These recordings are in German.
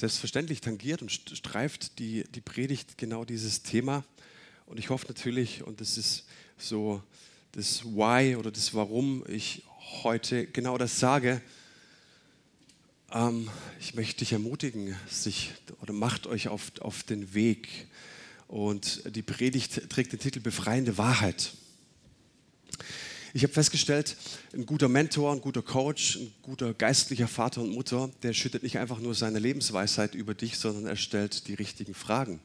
Selbstverständlich tangiert und streift die, die Predigt genau dieses Thema. Und ich hoffe natürlich, und das ist so das Why oder das Warum ich heute genau das sage, ähm, ich möchte dich ermutigen, sich oder macht euch auf, auf den Weg. Und die Predigt trägt den Titel Befreiende Wahrheit. Ich habe festgestellt, ein guter Mentor, ein guter Coach, ein guter geistlicher Vater und Mutter, der schüttet nicht einfach nur seine Lebensweisheit über dich, sondern er stellt die richtigen Fragen.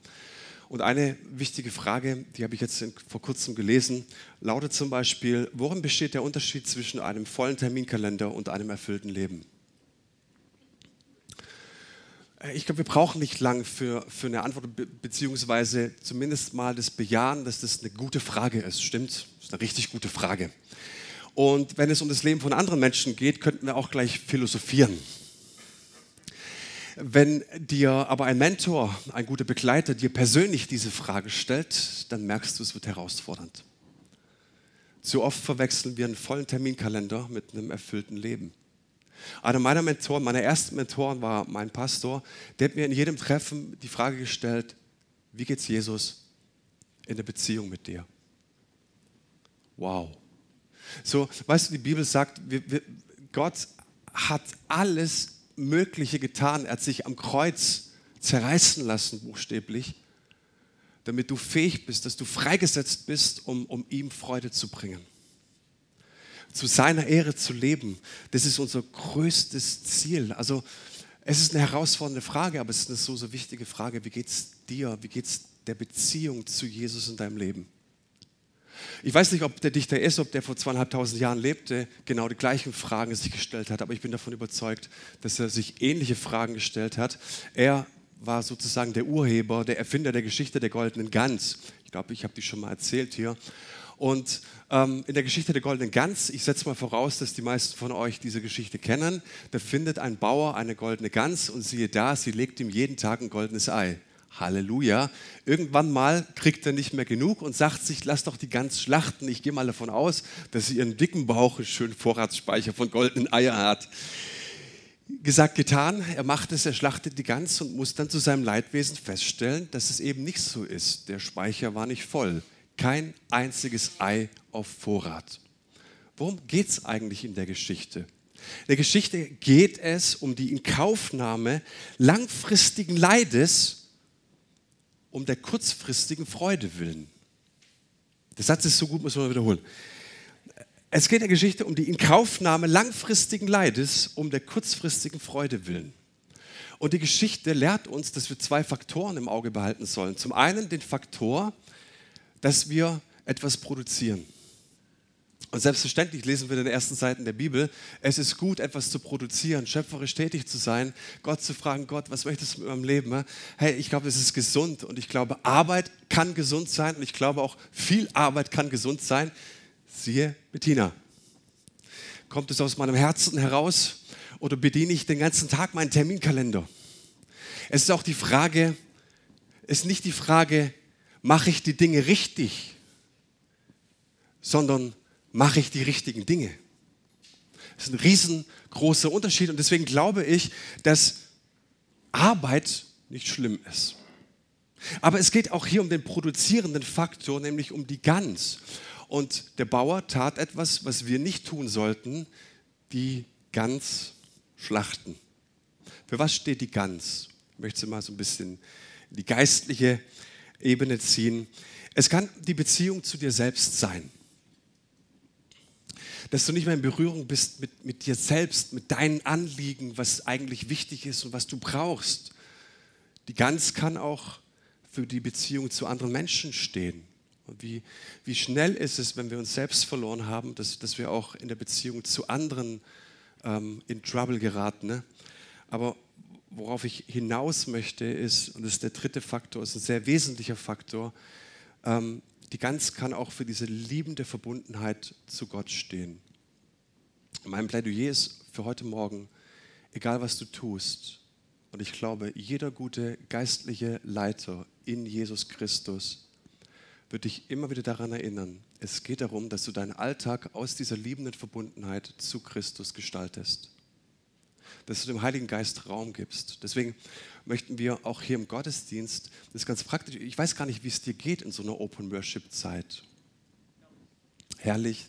Und eine wichtige Frage, die habe ich jetzt vor kurzem gelesen, lautet zum Beispiel, worin besteht der Unterschied zwischen einem vollen Terminkalender und einem erfüllten Leben? Ich glaube, wir brauchen nicht lang für, für eine Antwort, beziehungsweise zumindest mal das Bejahen, dass das eine gute Frage ist. Stimmt? Das ist eine richtig gute Frage. Und wenn es um das Leben von anderen Menschen geht, könnten wir auch gleich philosophieren. Wenn dir aber ein Mentor, ein guter Begleiter dir persönlich diese Frage stellt, dann merkst du, es wird herausfordernd. Zu oft verwechseln wir einen vollen Terminkalender mit einem erfüllten Leben. Einer meiner Mentoren, meiner ersten Mentoren war mein Pastor, der hat mir in jedem Treffen die Frage gestellt, wie geht's Jesus in der Beziehung mit dir? Wow. So, weißt du, die Bibel sagt, wir, wir, Gott hat alles Mögliche getan. Er hat sich am Kreuz zerreißen lassen, buchstäblich, damit du fähig bist, dass du freigesetzt bist, um, um ihm Freude zu bringen zu seiner Ehre zu leben, das ist unser größtes Ziel. Also es ist eine herausfordernde Frage, aber es ist eine so, so wichtige Frage. Wie geht es dir? Wie geht es der Beziehung zu Jesus in deinem Leben? Ich weiß nicht, ob der Dichter ist, ob der vor zweieinhalbtausend Jahren lebte, genau die gleichen Fragen sich gestellt hat, aber ich bin davon überzeugt, dass er sich ähnliche Fragen gestellt hat. Er war sozusagen der Urheber, der Erfinder der Geschichte der goldenen Gans. Ich glaube, ich habe die schon mal erzählt hier. Und ähm, in der Geschichte der goldenen Gans, ich setze mal voraus, dass die meisten von euch diese Geschichte kennen, da findet ein Bauer eine goldene Gans und siehe da, sie legt ihm jeden Tag ein goldenes Ei. Halleluja. Irgendwann mal kriegt er nicht mehr genug und sagt sich, lass doch die Gans schlachten. Ich gehe mal davon aus, dass sie ihren dicken Bauch einen schönen Vorratsspeicher von goldenen Eiern hat. Gesagt, getan, er macht es, er schlachtet die Gans und muss dann zu seinem Leidwesen feststellen, dass es eben nicht so ist. Der Speicher war nicht voll. Kein einziges Ei auf Vorrat. Worum geht es eigentlich in der Geschichte? In der Geschichte geht es um die Inkaufnahme langfristigen Leides um der kurzfristigen Freude willen. Der Satz ist so gut, muss man wiederholen. Es geht in der Geschichte um die Inkaufnahme langfristigen Leides um der kurzfristigen Freude willen. Und die Geschichte lehrt uns, dass wir zwei Faktoren im Auge behalten sollen. Zum einen den Faktor, dass wir etwas produzieren. Und selbstverständlich lesen wir in den ersten Seiten der Bibel, es ist gut, etwas zu produzieren, schöpferisch tätig zu sein, Gott zu fragen, Gott, was möchtest du mit meinem Leben? Hey, ich glaube, es ist gesund und ich glaube, Arbeit kann gesund sein und ich glaube auch, viel Arbeit kann gesund sein. Siehe Bettina. Kommt es aus meinem Herzen heraus oder bediene ich den ganzen Tag meinen Terminkalender? Es ist auch die Frage, ist nicht die Frage, mache ich die Dinge richtig, sondern mache ich die richtigen Dinge. Das ist ein riesengroßer Unterschied und deswegen glaube ich, dass Arbeit nicht schlimm ist. Aber es geht auch hier um den produzierenden Faktor, nämlich um die Gans. Und der Bauer tat etwas, was wir nicht tun sollten, die Gans schlachten. Für was steht die Gans? Ich möchte mal so ein bisschen in die geistliche Ebene ziehen. Es kann die Beziehung zu dir selbst sein. Dass du nicht mehr in Berührung bist mit, mit dir selbst, mit deinen Anliegen, was eigentlich wichtig ist und was du brauchst. Die Gans kann auch für die Beziehung zu anderen Menschen stehen. Und wie, wie schnell ist es, wenn wir uns selbst verloren haben, dass, dass wir auch in der Beziehung zu anderen ähm, in Trouble geraten. Ne? Aber worauf ich hinaus möchte, ist, und das ist der dritte Faktor, ist ein sehr wesentlicher Faktor, ähm, die Gans kann auch für diese liebende Verbundenheit zu Gott stehen. Mein Plädoyer ist für heute Morgen, egal was du tust, und ich glaube, jeder gute geistliche Leiter in Jesus Christus wird dich immer wieder daran erinnern, es geht darum, dass du deinen Alltag aus dieser liebenden Verbundenheit zu Christus gestaltest. dass du dem Heiligen Geist Raum gibst. Deswegen möchten wir auch hier im Gottesdienst, das ist ganz praktisch, ich weiß gar nicht, wie es dir geht in so einer Open Worship Zeit. Herrlich.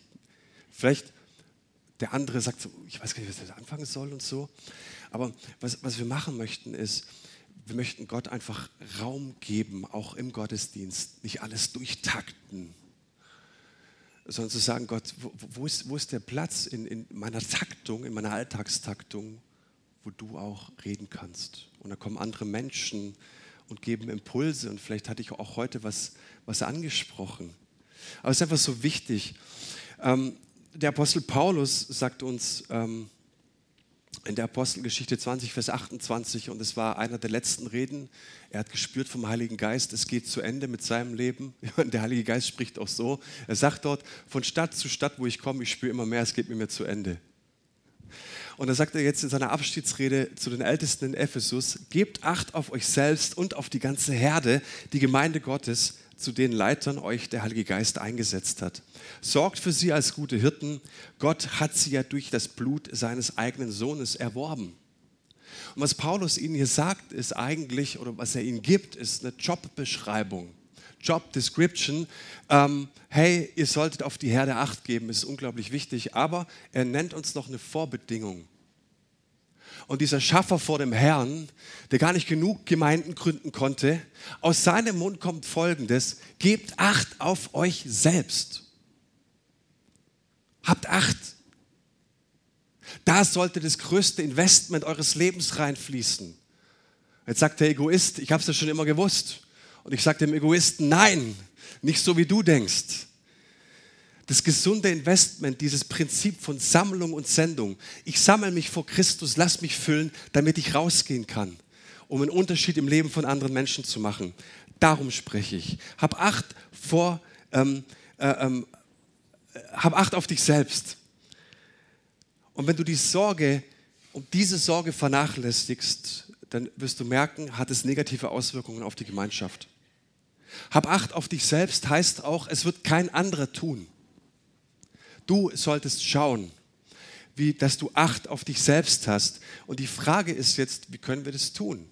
Vielleicht der andere sagt so, ich weiß gar nicht, was er anfangen soll und so. Aber was, was wir machen möchten ist, wir möchten Gott einfach Raum geben, auch im Gottesdienst, nicht alles durchtakten, sondern zu sagen, Gott, wo, wo, ist, wo ist der Platz in, in meiner Taktung, in meiner Alltagstaktung, wo du auch reden kannst. Und da kommen andere Menschen und geben Impulse und vielleicht hatte ich auch heute was, was angesprochen. Aber es ist einfach so wichtig. Ähm, der Apostel Paulus sagt uns, ähm, in der Apostelgeschichte 20, Vers 28, und es war einer der letzten Reden. Er hat gespürt vom Heiligen Geist, es geht zu Ende mit seinem Leben. Der Heilige Geist spricht auch so. Er sagt dort, von Stadt zu Stadt, wo ich komme, ich spüre immer mehr, es geht mit mir zu Ende. Und da sagt er jetzt in seiner Abschiedsrede zu den Ältesten in Ephesus, gebt Acht auf euch selbst und auf die ganze Herde, die Gemeinde Gottes, zu den Leitern euch der Heilige Geist eingesetzt hat. Sorgt für sie als gute Hirten. Gott hat sie ja durch das Blut seines eigenen Sohnes erworben. Und was Paulus ihnen hier sagt, ist eigentlich, oder was er ihnen gibt, ist eine Jobbeschreibung. Job Description. Ähm, hey, ihr solltet auf die Herde Acht geben, ist unglaublich wichtig. Aber er nennt uns noch eine Vorbedingung. Und dieser Schaffer vor dem Herrn, der gar nicht genug Gemeinden gründen konnte, aus seinem Mund kommt Folgendes, gebt Acht auf euch selbst. Habt Acht. Da sollte das größte Investment eures Lebens reinfließen. Jetzt sagt der Egoist, ich habe es ja schon immer gewusst. Und ich sage dem Egoisten, nein, nicht so wie du denkst das gesunde Investment, dieses Prinzip von Sammlung und Sendung. Ich sammle mich vor Christus, lass mich füllen, damit ich rausgehen kann, um einen Unterschied im Leben von anderen Menschen zu machen. Darum spreche ich. Hab Acht vor, ähm, äh, ähm, hab Acht auf dich selbst. Und wenn du die Sorge um diese Sorge vernachlässigst, dann wirst du merken, hat es negative Auswirkungen auf die Gemeinschaft. Hab Acht auf dich selbst heißt auch, es wird kein anderer tun. Du solltest schauen, wie, dass du Acht auf dich selbst hast. Und die Frage ist jetzt, wie können wir das tun?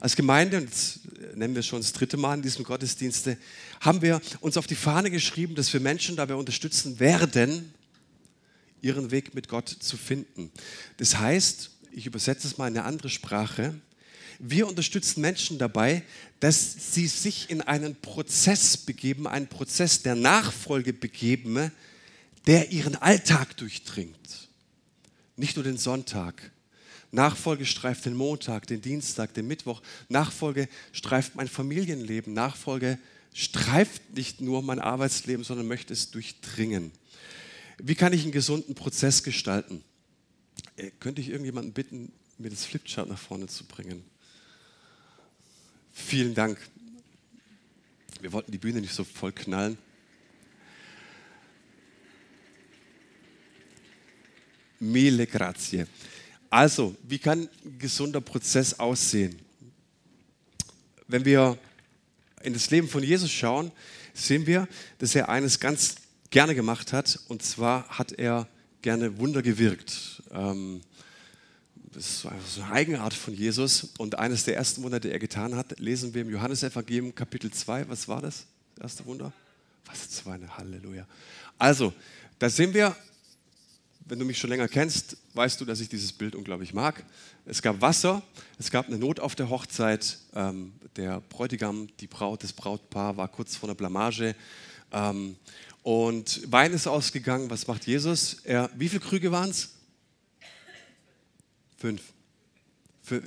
Als Gemeinde, und jetzt nennen wir schon das dritte Mal in diesem Gottesdienste, haben wir uns auf die Fahne geschrieben, dass wir Menschen dabei unterstützen werden, ihren Weg mit Gott zu finden. Das heißt, ich übersetze es mal in eine andere Sprache, wir unterstützen Menschen dabei, dass sie sich in einen Prozess begeben, einen Prozess der Nachfolge begeben, der ihren Alltag durchdringt. Nicht nur den Sonntag. Nachfolge streift den Montag, den Dienstag, den Mittwoch. Nachfolge streift mein Familienleben. Nachfolge streift nicht nur mein Arbeitsleben, sondern möchte es durchdringen. Wie kann ich einen gesunden Prozess gestalten? Äh, könnte ich irgendjemanden bitten, mir das Flipchart nach vorne zu bringen? Vielen Dank. Wir wollten die Bühne nicht so voll knallen. Mille grazie. Also, wie kann ein gesunder Prozess aussehen? Wenn wir in das Leben von Jesus schauen, sehen wir, dass er eines ganz gerne gemacht hat, und zwar hat er gerne Wunder gewirkt. Ähm, das ist so eine Eigenart von Jesus. Und eines der ersten Wunder, die er getan hat, lesen wir im Johannesevangelium Kapitel 2. Was war das? Das erste Wunder? Was? Zwei, Halleluja. Also, da sehen wir, wenn du mich schon länger kennst, weißt du, dass ich dieses Bild unglaublich mag. Es gab Wasser, es gab eine Not auf der Hochzeit. Ähm, der Bräutigam, die Braut, das Brautpaar war kurz vor der Blamage. Ähm, und Wein ist ausgegangen. Was macht Jesus? Er, wie viele Krüge waren es? Fünf.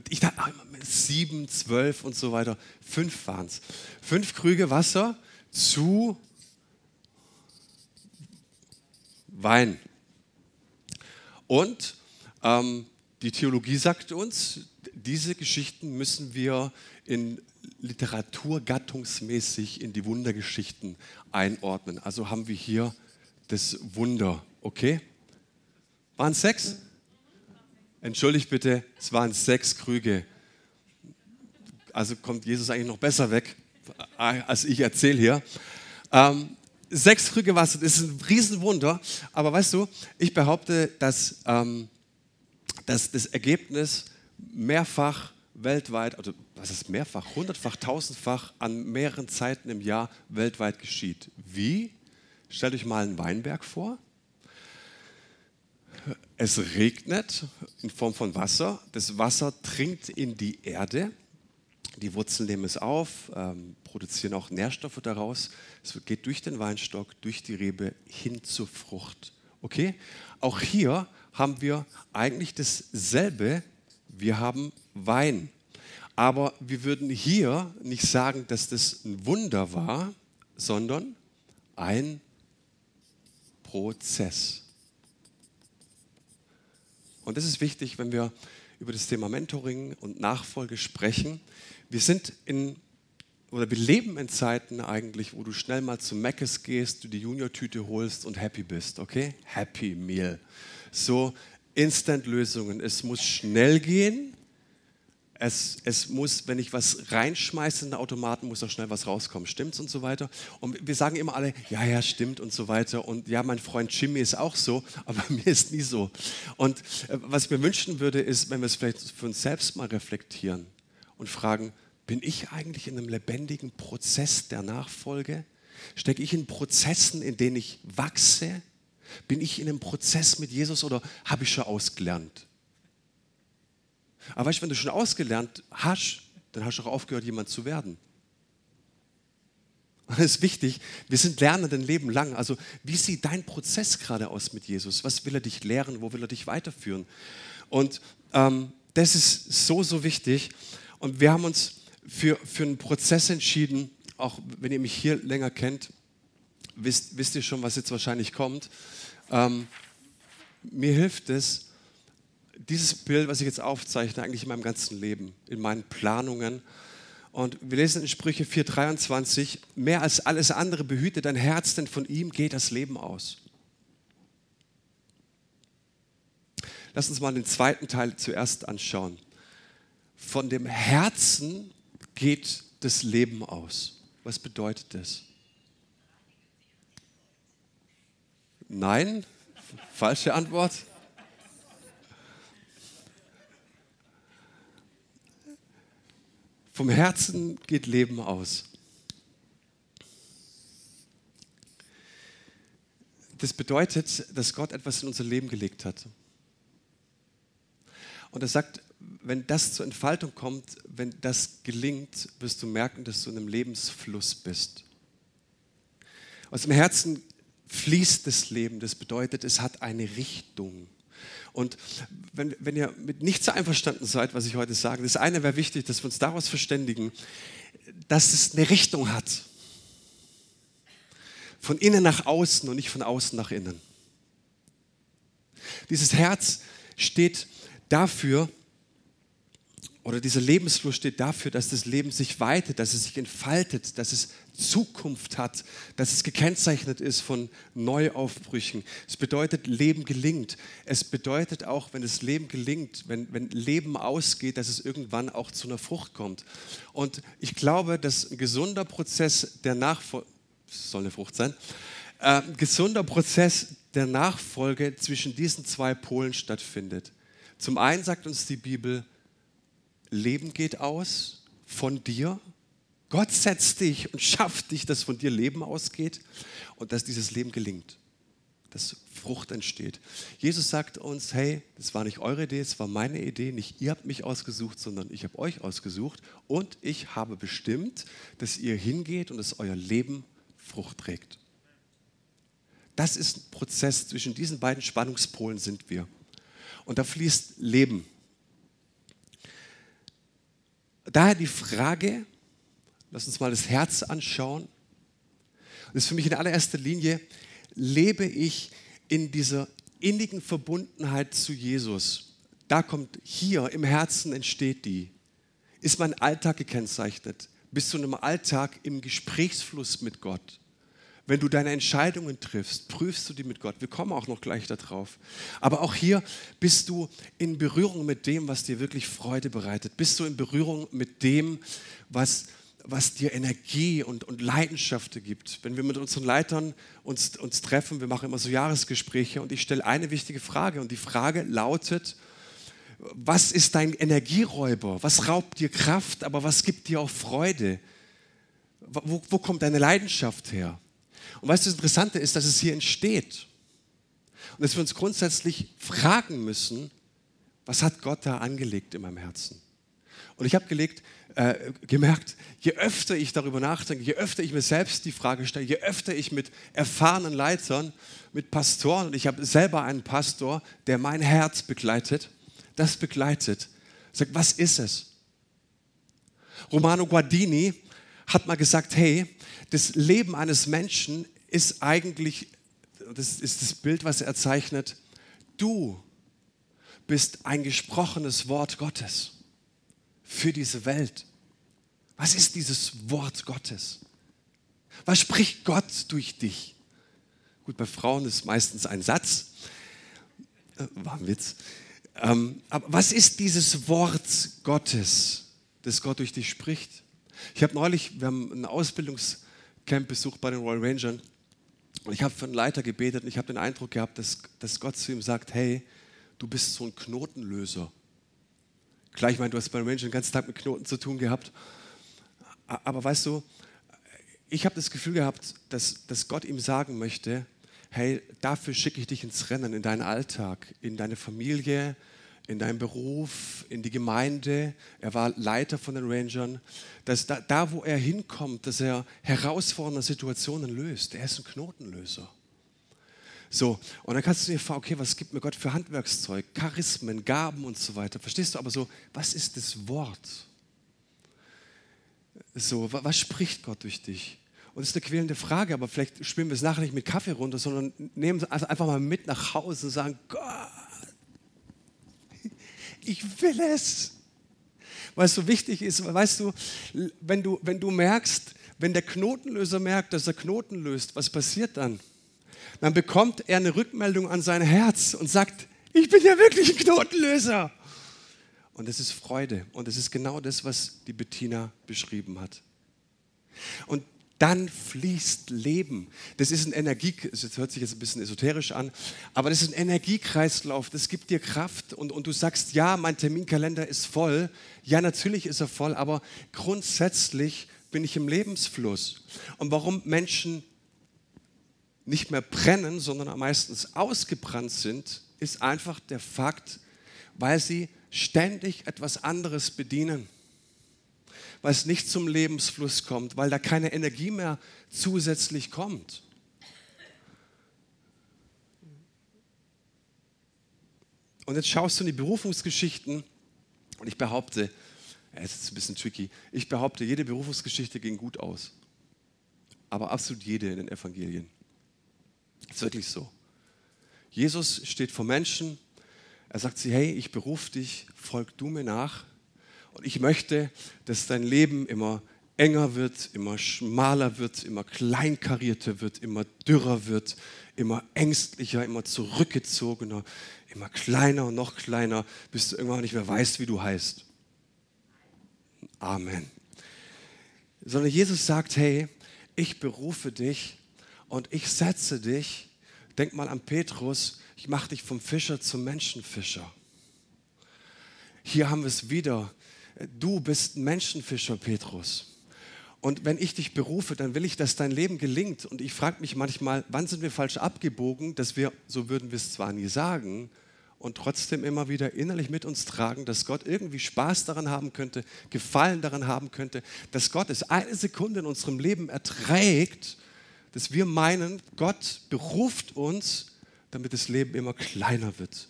Ich dachte sieben, zwölf und so weiter. Fünf waren es. Fünf Krüge Wasser zu Wein. Und ähm, die Theologie sagt uns, diese Geschichten müssen wir in Literatur gattungsmäßig in die Wundergeschichten einordnen. Also haben wir hier das Wunder. Okay? Waren es sechs? Entschuldigt bitte, es waren sechs Krüge. Also kommt Jesus eigentlich noch besser weg, als ich erzähle hier. Ähm, sechs Krüge Wasser, das ist ein Riesenwunder. Aber weißt du, ich behaupte, dass ähm, dass das Ergebnis mehrfach weltweit, also was ist mehrfach, hundertfach, tausendfach an mehreren Zeiten im Jahr weltweit geschieht. Wie? Stellt euch mal einen Weinberg vor. Es regnet in Form von Wasser. Das Wasser dringt in die Erde. Die Wurzeln nehmen es auf, ähm, produzieren auch Nährstoffe daraus. Es geht durch den Weinstock, durch die Rebe hin zur Frucht. Okay? Auch hier haben wir eigentlich dasselbe. Wir haben Wein. Aber wir würden hier nicht sagen, dass das ein Wunder war, sondern ein Prozess. Und das ist wichtig, wenn wir über das Thema Mentoring und Nachfolge sprechen. Wir sind in oder wir leben in Zeiten eigentlich, wo du schnell mal zu Meckes gehst, du die Junior-Tüte holst und happy bist, okay? Happy Meal. So Instant-Lösungen. Es muss schnell gehen es, es, muss, wenn ich was reinschmeiße in den Automaten, muss auch schnell was rauskommen. Stimmt's und so weiter? Und wir sagen immer alle, ja, ja, stimmt und so weiter. Und ja, mein Freund Jimmy ist auch so, aber mir ist nie so. Und äh, was ich mir wünschen würde, ist, wenn wir es vielleicht für uns selbst mal reflektieren und fragen, bin ich eigentlich in einem lebendigen Prozess der Nachfolge? Stecke ich in Prozessen, in denen ich wachse? Bin ich in einem Prozess mit Jesus oder habe ich schon ausgelernt? Aber weißt du, wenn du schon ausgelernt hast, dann hast du auch aufgehört, jemand zu werden. Und das ist wichtig, wir sind Lernende ein Leben lang. Also wie sieht dein Prozess gerade aus mit Jesus? Was will er dich lehren? Wo will er dich weiterführen? Und ähm, das ist so, so wichtig. Und wir haben uns für, für einen Prozess entschieden, auch wenn ihr mich hier länger kennt, wisst, wisst ihr schon, was jetzt wahrscheinlich kommt. Ähm, mir hilft es, dieses Bild, was ich jetzt aufzeichne, eigentlich in meinem ganzen Leben, in meinen Planungen. Und wir lesen in Sprüche 4,23, mehr als alles andere behüte dein Herz, denn von ihm geht das Leben aus. Lass uns mal den zweiten Teil zuerst anschauen. Von dem Herzen geht das Leben aus. Was bedeutet das? Nein, falsche Antwort. Vom Herzen geht Leben aus. Das bedeutet, dass Gott etwas in unser Leben gelegt hat. Und er sagt, wenn das zur Entfaltung kommt, wenn das gelingt, wirst du merken, dass du in einem Lebensfluss bist. Aus dem Herzen fließt das Leben. Das bedeutet, es hat eine Richtung. Und wenn, wenn ihr mit nichts einverstanden seid, was ich heute sage, das eine wäre wichtig, dass wir uns daraus verständigen, dass es eine Richtung hat. Von innen nach außen und nicht von außen nach innen. Dieses Herz steht dafür, oder dieser Lebensfluss steht dafür, dass das Leben sich weitet, dass es sich entfaltet, dass es Zukunft hat, dass es gekennzeichnet ist von Neuaufbrüchen. Es bedeutet, Leben gelingt. Es bedeutet auch, wenn das Leben gelingt, wenn, wenn Leben ausgeht, dass es irgendwann auch zu einer Frucht kommt. Und ich glaube, dass ein gesunder Prozess der Nachfolge, soll eine Frucht sein, äh, gesunder Prozess der Nachfolge zwischen diesen zwei Polen stattfindet. Zum einen sagt uns die Bibel, Leben geht aus von dir. Gott setzt dich und schafft dich, dass von dir Leben ausgeht und dass dieses Leben gelingt, dass Frucht entsteht. Jesus sagt uns, hey, das war nicht eure Idee, es war meine Idee, nicht ihr habt mich ausgesucht, sondern ich habe euch ausgesucht und ich habe bestimmt, dass ihr hingeht und dass euer Leben Frucht trägt. Das ist ein Prozess, zwischen diesen beiden Spannungspolen sind wir. Und da fließt Leben Daher die Frage, lass uns mal das Herz anschauen. Das ist für mich in allererster Linie, lebe ich in dieser innigen Verbundenheit zu Jesus? Da kommt hier im Herzen entsteht die. Ist mein Alltag gekennzeichnet? Bist du in einem Alltag im Gesprächsfluss mit Gott? Wenn du deine Entscheidungen triffst, prüfst du die mit Gott. Wir kommen auch noch gleich darauf. Aber auch hier bist du in Berührung mit dem, was dir wirklich Freude bereitet. Bist du in Berührung mit dem, was, was dir Energie und, und Leidenschaft gibt. Wenn wir mit unseren Leitern uns, uns treffen, wir machen immer so Jahresgespräche und ich stelle eine wichtige Frage und die Frage lautet, Was ist dein Energieräuber? Was raubt dir Kraft, aber was gibt dir auch Freude? Wo, wo kommt deine Leidenschaft her? Und weißt du, das Interessante ist, dass es hier entsteht. Und dass wir uns grundsätzlich fragen müssen, was hat Gott da angelegt in meinem Herzen? Und ich habe äh, gemerkt, je öfter ich darüber nachdenke, je öfter ich mir selbst die Frage stelle, je öfter ich mit erfahrenen Leitern, mit Pastoren, und ich habe selber einen Pastor, der mein Herz begleitet, das begleitet, sagt, was ist es? Romano Guardini hat mal gesagt, hey, das Leben eines Menschen ist eigentlich, das ist das Bild, was er zeichnet, du bist ein gesprochenes Wort Gottes für diese Welt. Was ist dieses Wort Gottes? Was spricht Gott durch dich? Gut, bei Frauen ist meistens ein Satz. Äh, war ein Witz. Ähm, aber was ist dieses Wort Gottes, das Gott durch dich spricht? Ich habe neulich, wir haben ein Ausbildungscamp besucht bei den Royal Rangers und ich habe für einen Leiter gebetet und ich habe den Eindruck gehabt, dass, dass Gott zu ihm sagt, hey, du bist so ein Knotenlöser. Klar, ich du hast bei den Rangers den ganzen Tag mit Knoten zu tun gehabt, aber weißt du, ich habe das Gefühl gehabt, dass, dass Gott ihm sagen möchte, hey, dafür schicke ich dich ins Rennen, in deinen Alltag, in deine Familie, in deinem Beruf, in die Gemeinde. Er war Leiter von den Rangern. Dass da, da, wo er hinkommt, dass er herausfordernde Situationen löst. Er ist ein Knotenlöser. So, und dann kannst du dir fragen, okay, was gibt mir Gott für Handwerkszeug, Charismen, Gaben und so weiter. Verstehst du aber so, was ist das Wort? So, was spricht Gott durch dich? Und das ist eine quälende Frage, aber vielleicht spielen wir es nachher nicht mit Kaffee runter, sondern nehmen es einfach mal mit nach Hause und sagen, Gott, ich will es. Weil es so wichtig ist, weißt du, wenn du, wenn du merkst, wenn der Knotenlöser merkt, dass er Knoten löst, was passiert dann? Dann bekommt er eine Rückmeldung an sein Herz und sagt, ich bin ja wirklich ein Knotenlöser. Und es ist Freude. Und es ist genau das, was die Bettina beschrieben hat. Und dann fließt Leben. Das ist ein Energie, das hört sich jetzt ein bisschen esoterisch an, aber das ist ein Energiekreislauf, das gibt dir Kraft und, und du sagst, ja, mein Terminkalender ist voll. Ja, natürlich ist er voll, aber grundsätzlich bin ich im Lebensfluss. Und warum Menschen nicht mehr brennen, sondern meistens ausgebrannt sind, ist einfach der Fakt, weil sie ständig etwas anderes bedienen weil es nicht zum Lebensfluss kommt, weil da keine Energie mehr zusätzlich kommt. Und jetzt schaust du in die Berufungsgeschichten und ich behaupte, es ist ein bisschen tricky, ich behaupte, jede Berufungsgeschichte ging gut aus. Aber absolut jede in den Evangelien. Das ist wirklich so. Jesus steht vor Menschen, er sagt sie, hey, ich berufe dich, folg du mir nach. Und ich möchte, dass dein Leben immer enger wird, immer schmaler wird, immer kleinkarierter wird, immer dürrer wird, immer ängstlicher, immer zurückgezogener, immer kleiner und noch kleiner, bis du irgendwann nicht mehr weißt, wie du heißt. Amen. Sondern Jesus sagt, hey, ich berufe dich und ich setze dich, denk mal an Petrus, ich mache dich vom Fischer zum Menschenfischer. Hier haben wir es wieder du bist ein Menschenfischer, Petrus. Und wenn ich dich berufe, dann will ich, dass dein Leben gelingt. Und ich frage mich manchmal, wann sind wir falsch abgebogen, dass wir, so würden wir es zwar nie sagen, und trotzdem immer wieder innerlich mit uns tragen, dass Gott irgendwie Spaß daran haben könnte, Gefallen daran haben könnte, dass Gott es eine Sekunde in unserem Leben erträgt, dass wir meinen, Gott beruft uns, damit das Leben immer kleiner wird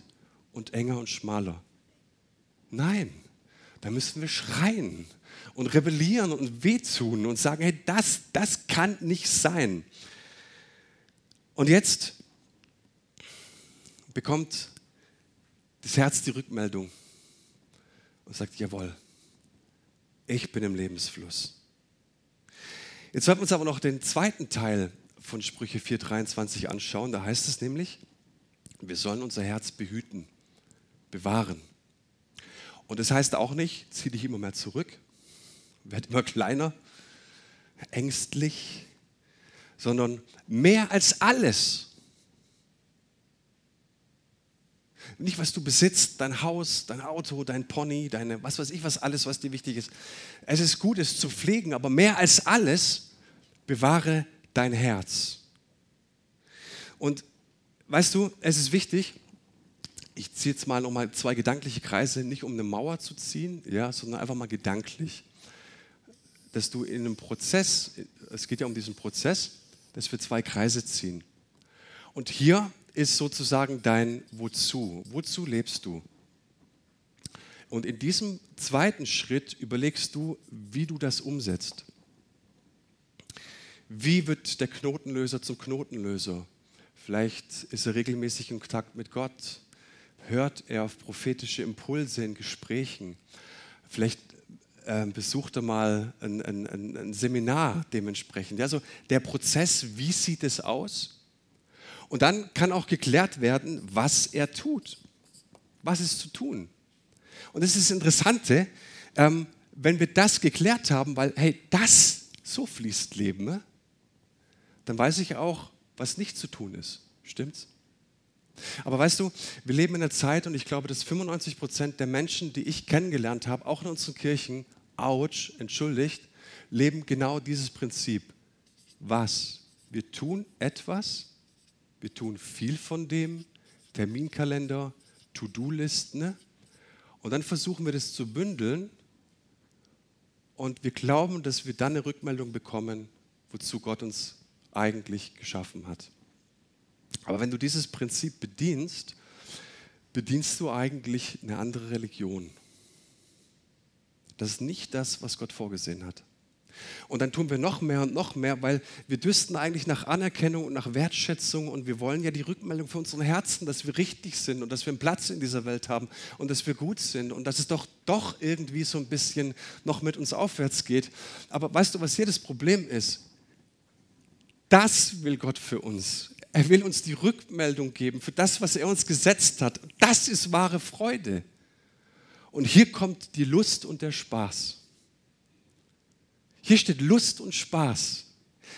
und enger und schmaler. Nein, da müssen wir schreien und rebellieren und wehtun und sagen, hey, das, das kann nicht sein. Und jetzt bekommt das Herz die Rückmeldung und sagt, jawohl, ich bin im Lebensfluss. Jetzt sollten wir uns aber noch den zweiten Teil von Sprüche 4.23 anschauen. Da heißt es nämlich, wir sollen unser Herz behüten, bewahren. Und das heißt auch nicht, zieh dich immer mehr zurück, werd immer kleiner, ängstlich, sondern mehr als alles. nicht was du besitzt, dein Haus, dein Auto, dein Pony, deine, was weiß ich, was alles, was dir wichtig ist. Es ist gut, es zu pflegen, aber mehr als alles, bewahre dein Herz. Und weißt du, es ist wichtig, ich ziehe jetzt mal nochmal zwei gedankliche Kreise, nicht um eine Mauer zu ziehen, ja, sondern einfach mal gedanklich, dass du in einem Prozess, es geht ja um diesen Prozess, dass wir zwei Kreise ziehen. Und hier ist sozusagen dein Wozu. Wozu lebst du? Und in diesem zweiten Schritt überlegst du, wie du das umsetzt. Wie wird der Knotenlöser zum Knotenlöser? Vielleicht ist er regelmäßig in Kontakt mit Gott. Hört er auf prophetische Impulse in Gesprächen. Vielleicht äh, besucht er mal ein, ein, ein, Seminar dementsprechend. Also der Prozess, wie sieht es aus? Und dann kann auch geklärt werden, was er tut. Was ist zu tun? Und das ist das Interessante, ähm, wenn wir das geklärt haben, weil, hey, das, so fließt Leben, ne? dann weiß ich auch, was nicht zu tun ist. Stimmt's? Aber weißt du, wir leben in einer Zeit und ich glaube, dass 95 Prozent der Menschen, die ich kennengelernt habe, auch in unseren Kirchen, ouch, entschuldigt, leben genau dieses Prinzip. Was? Wir tun etwas, wir tun viel von dem, Terminkalender, To-Do-Listen, ne? und dann versuchen wir das zu bündeln und wir glauben, dass wir dann eine Rückmeldung bekommen, wozu Gott uns eigentlich geschaffen hat. Aber wenn du dieses Prinzip bedienst, bedienst du eigentlich eine andere Religion. Das ist nicht das, was Gott vorgesehen hat. Und dann tun wir noch mehr und noch mehr, weil wir dürsten eigentlich nach Anerkennung und nach Wertschätzung und wir wollen ja die Rückmeldung für unseren Herzen, dass wir richtig sind und dass wir einen Platz in dieser Welt haben und dass wir gut sind und dass es doch, doch irgendwie so ein bisschen noch mit uns aufwärts geht. Aber weißt du, was hier das Problem ist? Das will Gott für uns. Er will uns die Rückmeldung geben für das, was er uns gesetzt hat. Das ist wahre Freude. Und hier kommt die Lust und der Spaß. Hier steht Lust und Spaß.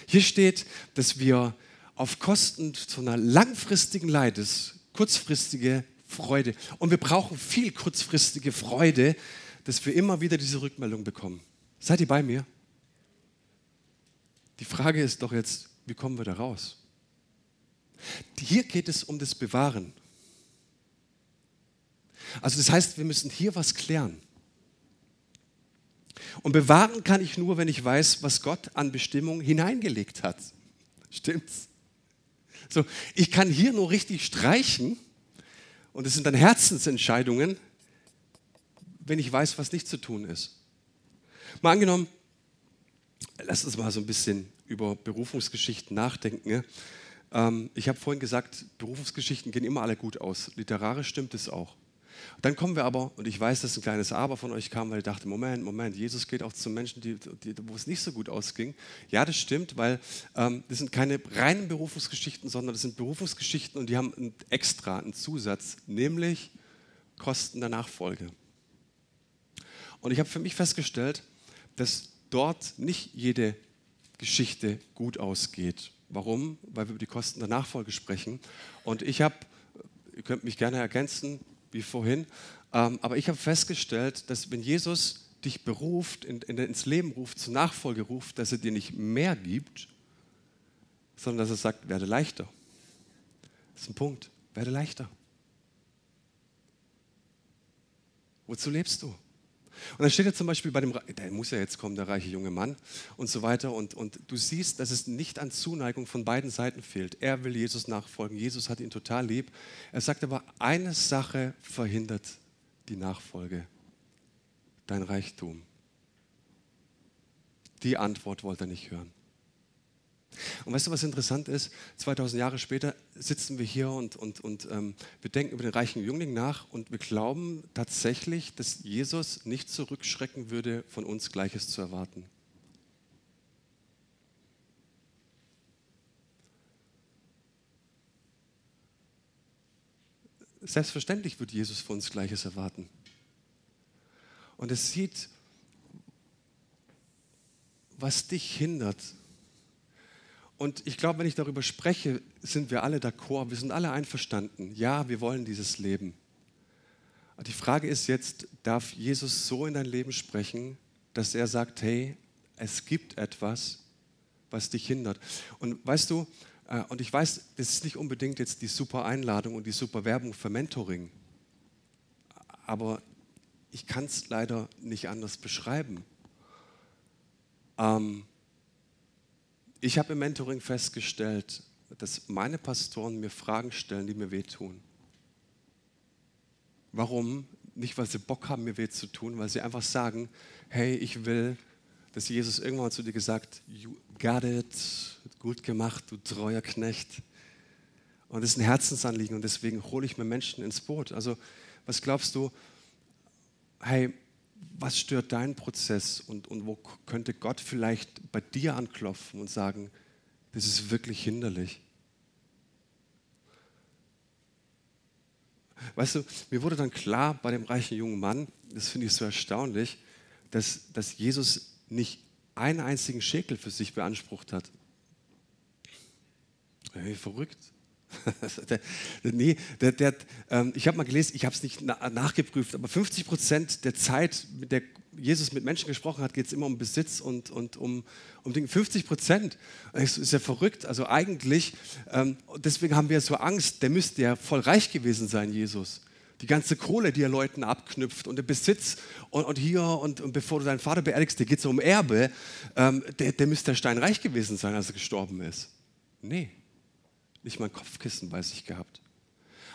Hier steht, dass wir auf Kosten zu einer langfristigen Leides kurzfristige Freude und wir brauchen viel kurzfristige Freude, dass wir immer wieder diese Rückmeldung bekommen. Seid ihr bei mir? Die Frage ist doch jetzt, wie kommen wir da raus? Hier geht es um das Bewahren. Also das heißt, wir müssen hier was klären. Und bewahren kann ich nur, wenn ich weiß, was Gott an Bestimmung hineingelegt hat. Stimmt's? So, ich kann hier nur richtig streichen und es sind dann Herzensentscheidungen, wenn ich weiß, was nicht zu tun ist. Mal angenommen, lass uns mal so ein bisschen über Berufungsgeschichten nachdenken. Ähm, ich habe vorhin gesagt, Berufungsgeschichten gehen immer alle gut aus. Literarisch stimmt es auch. Dann kommen wir aber, und ich weiß, dass ein kleines Aber von euch kam, weil ich dachte, Moment, Moment, Jesus geht auch zu Menschen, die, die, wo es nicht so gut ausging. Ja, das stimmt, weil ähm, das sind keine reinen Berufungsgeschichten, sondern das sind Berufungsgeschichten und die haben ein extra, einen Zusatz, nämlich Kosten der Nachfolge. Und ich habe für mich festgestellt, dass dort nicht jede Geschichte gut ausgeht. Warum? Weil wir über die Kosten der Nachfolge sprechen. Und ich habe, ihr könnt mich gerne ergänzen, wie vorhin. Ähm, aber ich habe festgestellt, dass wenn Jesus dich beruft, in, in, ins Leben ruft, zur Nachfolge ruft, dass er dir nicht mehr gibt, sondern dass er sagt, werde leichter. Das ist ein Punkt. Werde leichter. Wozu lebst du? Und dann steht er zum Beispiel bei dem, der muss ja jetzt kommen, der reiche junge Mann und so weiter. Und, und du siehst, dass es nicht an Zuneigung von beiden Seiten fehlt. Er will Jesus nachfolgen. Jesus hat ihn total lieb. Er sagt aber, eine Sache verhindert die Nachfolge. Dein Reichtum. Die Antwort wollte er nicht hören. Und weißt du, was interessant ist? 2000 Jahre später sitzen wir hier und, und, und ähm, wir denken über den reichen Jüngling nach und wir glauben tatsächlich, dass Jesus nicht zurückschrecken würde, von uns Gleiches zu erwarten. Selbstverständlich wird Jesus von uns Gleiches erwarten. Und es sieht, was dich hindert, und ich glaube, wenn ich darüber spreche, sind wir alle d'accord, wir sind alle einverstanden. Ja, wir wollen dieses Leben. Die Frage ist jetzt, darf Jesus so in dein Leben sprechen, dass er sagt, hey, es gibt etwas, was dich hindert. Und weißt du, äh, und ich weiß, das ist nicht unbedingt jetzt die super Einladung und die super Werbung für Mentoring, aber ich kann es leider nicht anders beschreiben. Ähm, ich habe im Mentoring festgestellt, dass meine Pastoren mir Fragen stellen, die mir wehtun. Warum? Nicht, weil sie Bock haben, mir weh zu tun, weil sie einfach sagen, hey, ich will, dass Jesus irgendwann zu dir gesagt, you got it, gut gemacht, du treuer Knecht. Und das ist ein Herzensanliegen und deswegen hole ich mir Menschen ins Boot. Also, was glaubst du, hey, was stört deinen Prozess und, und wo könnte Gott vielleicht bei dir anklopfen und sagen, das ist wirklich hinderlich? Weißt du, mir wurde dann klar bei dem reichen jungen Mann, das finde ich so erstaunlich, dass, dass Jesus nicht einen einzigen Schekel für sich beansprucht hat. Hey, verrückt. Der, nee, der, der, ähm, ich habe mal gelesen, ich habe es nicht na, nachgeprüft, aber 50 Prozent der Zeit, mit der Jesus mit Menschen gesprochen hat, geht es immer um Besitz und, und um, um Dinge. 50 Prozent. Das ist ja verrückt. Also eigentlich, ähm, deswegen haben wir so Angst, der müsste ja voll reich gewesen sein, Jesus. Die ganze Kohle, die er Leuten abknüpft und der Besitz und, und hier und, und, bevor du deinen Vater beerdigst, dir geht es um Erbe, ähm, der, der müsste steinreich gewesen sein, als er gestorben ist. Nee. Nicht mal ein Kopfkissen bei sich gehabt.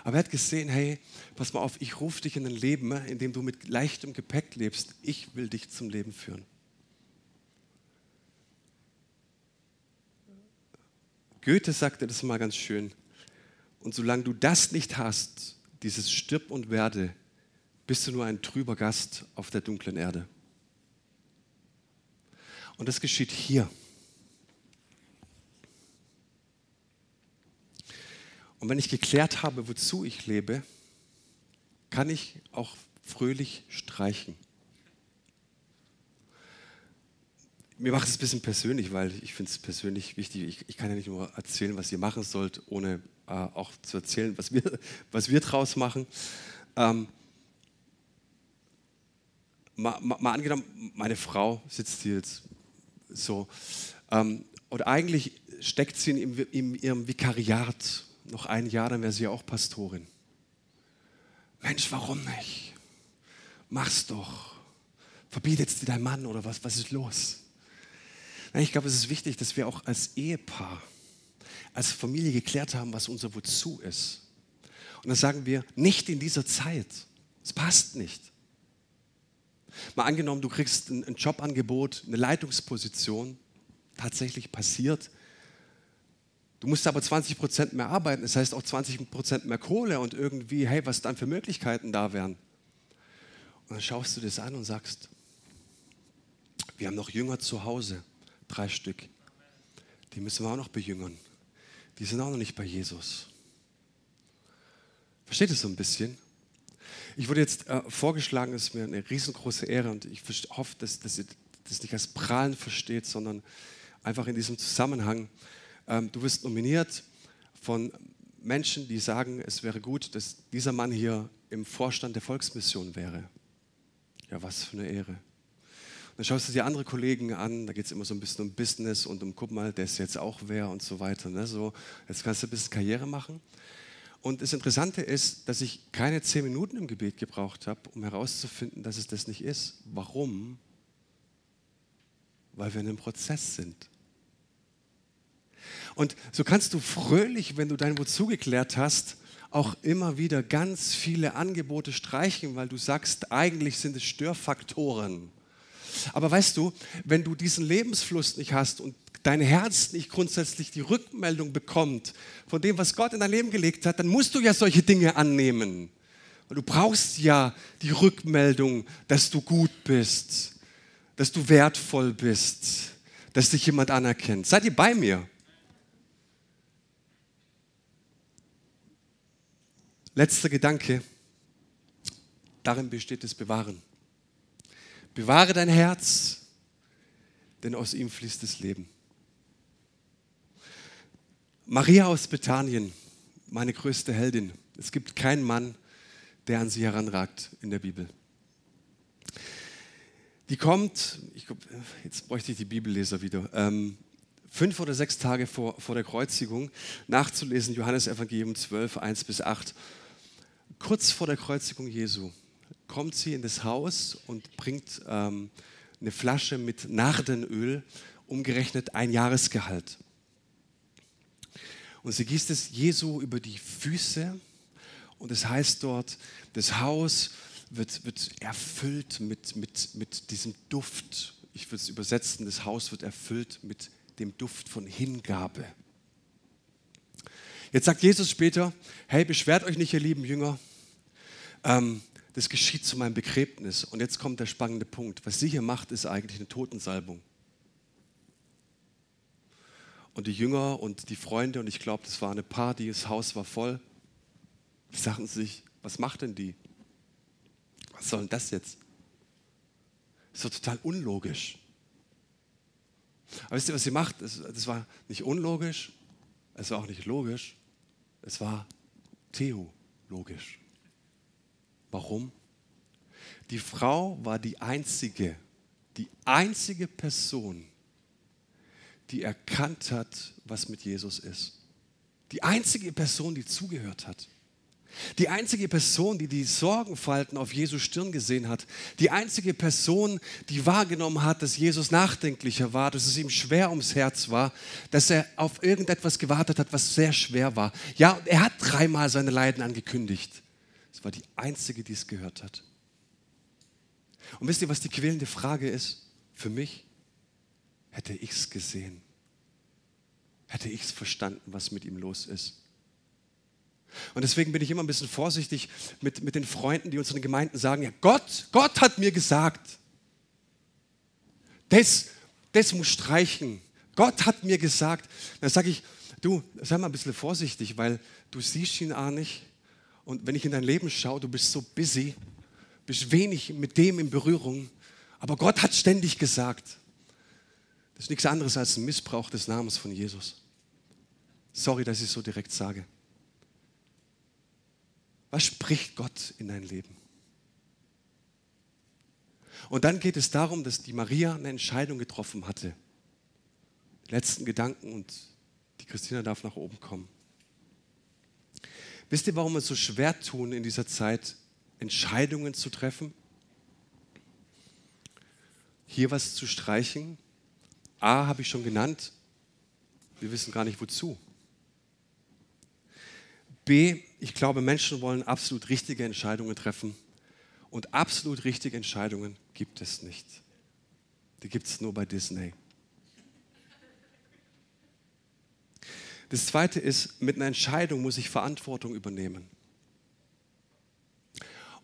Aber er hat gesehen, hey, pass mal auf, ich rufe dich in ein Leben, in dem du mit leichtem Gepäck lebst. Ich will dich zum Leben führen. Goethe sagte das mal ganz schön. Und solange du das nicht hast, dieses Stirb und Werde, bist du nur ein trüber Gast auf der dunklen Erde. Und das geschieht hier. Und wenn ich geklärt habe, wozu ich lebe, kann ich auch fröhlich streichen. Mir macht es ein bisschen persönlich, weil ich finde es persönlich wichtig. Ich, ich, kann ja nicht nur erzählen, was ihr machen sollt, ohne äh, auch zu erzählen, was wir, was wir draus machen. Ähm, mal, mal, mal, angenommen, meine Frau sitzt hier jetzt so. Ähm, und eigentlich steckt sie in, in ihrem Vikariat noch ein Jahr, dann wäre sie auch Pastorin. Mensch, warum nicht? Mach's doch. Verbietet dir dein Mann oder was? Was ist los? Ich glaube, es ist wichtig, dass wir auch als Ehepaar, als Familie geklärt haben, was unser Wozu ist. Und dann sagen wir, nicht in dieser Zeit. Es passt nicht. Mal angenommen, du kriegst ein Jobangebot, eine Leitungsposition, tatsächlich passiert, Du musst aber 20 Prozent mehr arbeiten, das heißt auch 20 Prozent mehr Kohle und irgendwie, hey, was dann für Möglichkeiten da wären. Und dann schaust du das an und sagst, wir haben noch Jünger zu Hause, drei Stück. Die müssen wir auch noch bejüngern. Die sind auch noch nicht bei Jesus. Versteht es so ein bisschen? Ich wurde jetzt äh, vorgeschlagen, das ist mir eine riesengroße Ehre und ich hoffe, dass, dass ihr das nicht als Prahlen versteht, sondern einfach in diesem Zusammenhang du wirst nominiert von Menschen, die sagen, es wäre gut, dass dieser Mann hier im Vorstand der Volksmission wäre. Ja, was für eine Ehre. dann schaust du dir andere Kollegen an, da geht es immer so ein bisschen um Business und um, guck mal, der ist jetzt auch wer und so weiter. Ne? So, jetzt kannst du ein bisschen Karriere machen. Und das Interessante ist, dass ich keine zehn Minuten im Gebet gebraucht habe, um herauszufinden, dass es das nicht ist. Warum? Weil wir in einem Prozess sind. Und so kannst du fröhlich, wenn du dein Wozu geklärt hast, auch immer wieder ganz viele Angebote streichen, weil du sagst, eigentlich sind es Störfaktoren. Aber weißt du, wenn du diesen Lebensfluss nicht hast und dein Herz nicht grundsätzlich die Rückmeldung bekommt von dem, was Gott in dein Leben gelegt hat, dann musst du ja solche Dinge annehmen. Und du brauchst ja die Rückmeldung, dass du gut bist, dass du wertvoll bist, dass dich jemand anerkennt. Seid ihr bei mir? Letzter Gedanke, darin besteht das Bewahren. Bewahre dein Herz, denn aus ihm fließt das Leben. Maria aus Bethanien, meine größte Heldin. Es gibt keinen Mann, der an sie heranragt in der Bibel. Die kommt, ich jetzt bräuchte ich die Bibelleser wieder, ähm, fünf oder sechs Tage vor, vor der Kreuzigung, nachzulesen, Johannes Evangelium 12, 1 bis 8. Kurz vor der Kreuzigung Jesu kommt sie in das Haus und bringt ähm, eine Flasche mit Nardenöl, umgerechnet ein Jahresgehalt. Und sie gießt es Jesu über die Füße und es heißt dort, das Haus wird, wird erfüllt mit, mit, mit diesem Duft. Ich würde es übersetzen, das Haus wird erfüllt mit dem Duft von Hingabe. Jetzt sagt Jesus später, hey, beschwert euch nicht, ihr lieben Jünger. Ähm, das geschieht zu meinem Begräbnis. Und jetzt kommt der spannende Punkt. Was sie hier macht, ist eigentlich eine Totensalbung. Und die Jünger und die Freunde, und ich glaube, das war eine Party, das Haus war voll, die sagten sich, was macht denn die? Was soll denn das jetzt? Das ist total unlogisch. Aber wisst ihr, was sie macht? Das war nicht unlogisch, es war auch nicht logisch, es war theologisch. Warum? Die Frau war die einzige, die einzige Person, die erkannt hat, was mit Jesus ist. Die einzige Person, die zugehört hat. Die einzige Person, die die Sorgenfalten auf Jesus Stirn gesehen hat, die einzige Person, die wahrgenommen hat, dass Jesus nachdenklicher war, dass es ihm schwer ums Herz war, dass er auf irgendetwas gewartet hat, was sehr schwer war. Ja, er hat dreimal seine Leiden angekündigt. Es war die einzige, die es gehört hat. Und wisst ihr, was die quälende Frage ist? Für mich hätte ich es gesehen, hätte ich es verstanden, was mit ihm los ist. Und deswegen bin ich immer ein bisschen vorsichtig mit, mit den Freunden, die unseren Gemeinden sagen, ja, Gott, Gott hat mir gesagt, das, das muss streichen. Gott hat mir gesagt. Dann sage ich, du, sei mal ein bisschen vorsichtig, weil du siehst ihn auch nicht. Und wenn ich in dein Leben schaue, du bist so busy, bist wenig mit dem in Berührung. Aber Gott hat ständig gesagt. Das ist nichts anderes als ein Missbrauch des Namens von Jesus. Sorry, dass ich so direkt sage. Was spricht Gott in dein Leben? Und dann geht es darum, dass die Maria eine Entscheidung getroffen hatte. Letzten Gedanken und die Christina darf nach oben kommen. Wisst ihr, warum wir es so schwer tun, in dieser Zeit Entscheidungen zu treffen? Hier was zu streichen? A habe ich schon genannt. Wir wissen gar nicht wozu. B, ich glaube, Menschen wollen absolut richtige Entscheidungen treffen. Und absolut richtige Entscheidungen gibt es nicht. Die gibt es nur bei Disney. Das Zweite ist, mit einer Entscheidung muss ich Verantwortung übernehmen.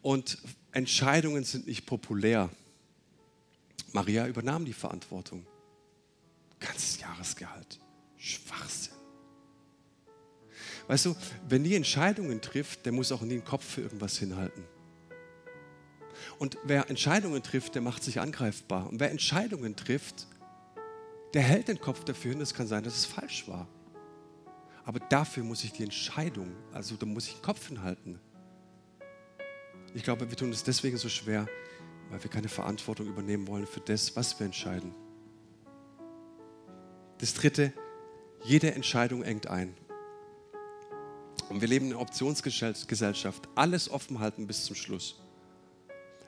Und Entscheidungen sind nicht populär. Maria übernahm die Verantwortung. Ganzes Jahresgehalt. Schwachsinn. Weißt du, wenn die Entscheidungen trifft, der muss auch nie den Kopf für irgendwas hinhalten. Und wer Entscheidungen trifft, der macht sich angreifbar. Und wer Entscheidungen trifft, der hält den Kopf dafür hin. Es kann sein, dass es falsch war. Aber dafür muss ich die Entscheidung, also da muss ich den Kopf hinhalten. Ich glaube, wir tun es deswegen so schwer, weil wir keine Verantwortung übernehmen wollen für das, was wir entscheiden. Das Dritte, jede Entscheidung engt ein. Und wir leben in einer Optionsgesellschaft. Alles offen halten bis zum Schluss.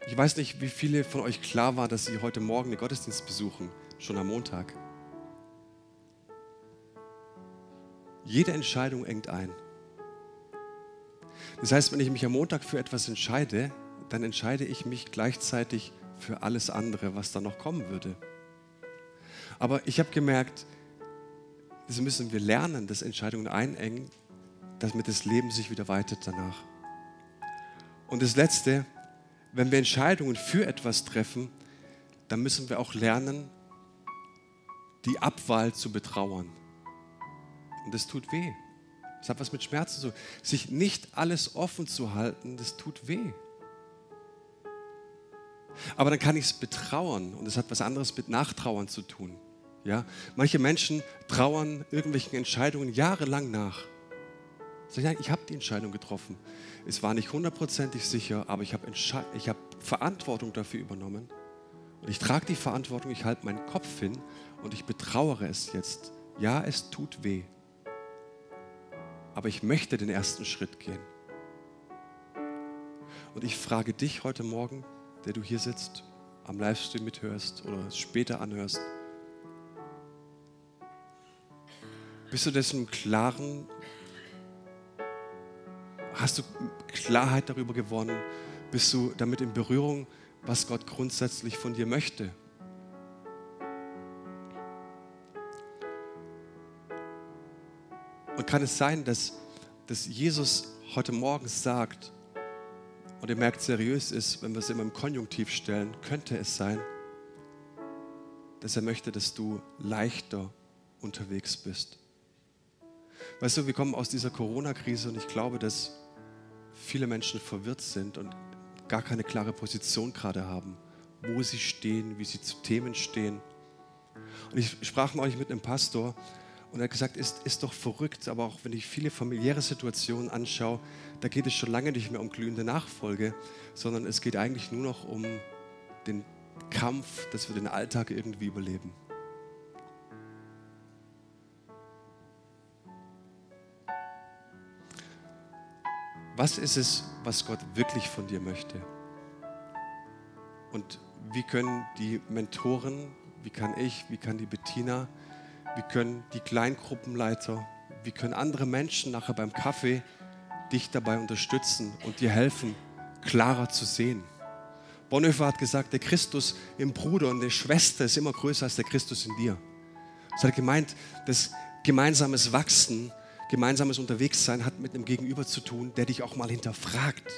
Ich weiß nicht, wie viele von euch klar war, dass sie heute Morgen den Gottesdienst besuchen, schon am Montag. Jede Entscheidung engt ein. Das heißt, wenn ich mich am Montag für etwas entscheide, dann entscheide ich mich gleichzeitig für alles andere, was da noch kommen würde. Aber ich habe gemerkt, das müssen wir lernen, dass Entscheidungen einengen, damit das Leben sich wieder weitet danach. Und das Letzte, wenn wir Entscheidungen für etwas treffen, dann müssen wir auch lernen, die Abwahl zu betrauern. Und das tut weh. Das hat was mit Schmerzen zu tun. Sich nicht alles offen zu halten, das tut weh. Aber dann kann ich es betrauern und es hat was anderes mit Nachtrauern zu tun. Ja? Manche Menschen trauern irgendwelchen Entscheidungen jahrelang nach. Sag ich, ich habe die Entscheidung getroffen. es war nicht hundertprozentig sicher, aber ich habe hab Verantwortung dafür übernommen. Und ich trage die Verantwortung, ich halte meinen Kopf hin und ich betrauere es jetzt. Ja, es tut weh. Aber ich möchte den ersten Schritt gehen. Und ich frage dich heute Morgen, der du hier sitzt, am Livestream mithörst oder später anhörst, bist du dessen klaren, hast du Klarheit darüber gewonnen, bist du damit in Berührung, was Gott grundsätzlich von dir möchte? Und kann es sein, dass, dass Jesus heute Morgen sagt, und ihr merkt, seriös ist, wenn wir es immer im Konjunktiv stellen, könnte es sein, dass er möchte, dass du leichter unterwegs bist. Weißt du, wir kommen aus dieser Corona-Krise und ich glaube, dass viele Menschen verwirrt sind und gar keine klare Position gerade haben, wo sie stehen, wie sie zu Themen stehen. Und ich sprach neulich mit einem Pastor und er hat gesagt, ist, ist doch verrückt, aber auch wenn ich viele familiäre Situationen anschaue, da geht es schon lange nicht mehr um glühende Nachfolge, sondern es geht eigentlich nur noch um den Kampf, dass wir den Alltag irgendwie überleben. Was ist es, was Gott wirklich von dir möchte? Und wie können die Mentoren, wie kann ich, wie kann die Bettina, wie können die Kleingruppenleiter, wie können andere Menschen nachher beim Kaffee dich dabei unterstützen und dir helfen, klarer zu sehen. Bonhoeffer hat gesagt, der Christus im Bruder und der Schwester ist immer größer als der Christus in dir. Das hat gemeint, dass gemeinsames Wachsen, gemeinsames Unterwegssein hat mit einem Gegenüber zu tun, der dich auch mal hinterfragt.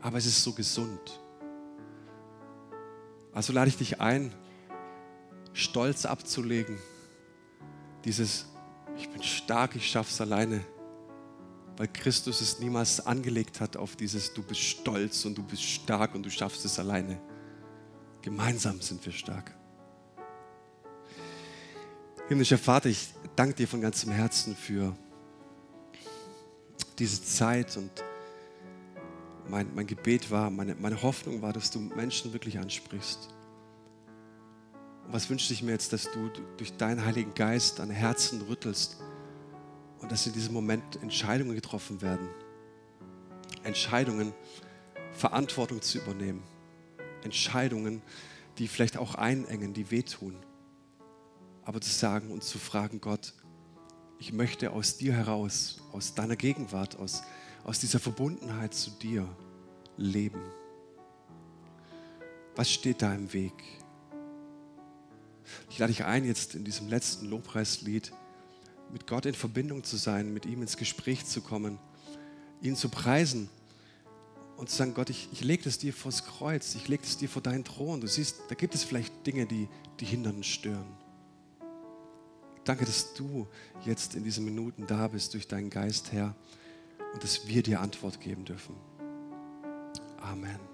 Aber es ist so gesund. Also lade ich dich ein, Stolz abzulegen dieses, ich bin stark, ich schaff's alleine, weil Christus es niemals angelegt hat auf dieses, du bist stolz und du bist stark und du schaffst es alleine. Gemeinsam sind wir stark. Himmlischer Vater, ich danke dir von ganzem Herzen für diese Zeit und mein, mein Gebet war, meine, meine Hoffnung war, dass du Menschen wirklich ansprichst und was wünsche ich mir jetzt, dass du durch deinen Heiligen Geist an Herzen rüttelst und dass in diesem Moment Entscheidungen getroffen werden. Entscheidungen, Verantwortung zu übernehmen. Entscheidungen, die vielleicht auch einengen, die wehtun. Aber zu sagen und zu fragen, Gott, ich möchte aus dir heraus, aus deiner Gegenwart, aus, aus dieser Verbundenheit zu dir leben. Was steht da im Weg? Ich lade dich ein, jetzt in diesem letzten Lobpreislied mit Gott in Verbindung zu sein, mit ihm ins Gespräch zu kommen, ihn zu preisen und zu sagen, Gott, ich, ich lege es dir vors Kreuz, ich lege es dir vor deinen Thron. Du siehst, da gibt es vielleicht Dinge, die, die hindern und stören. Danke, dass du jetzt in diesen Minuten da bist durch deinen Geist, Herr, und dass wir dir Antwort geben dürfen. Amen.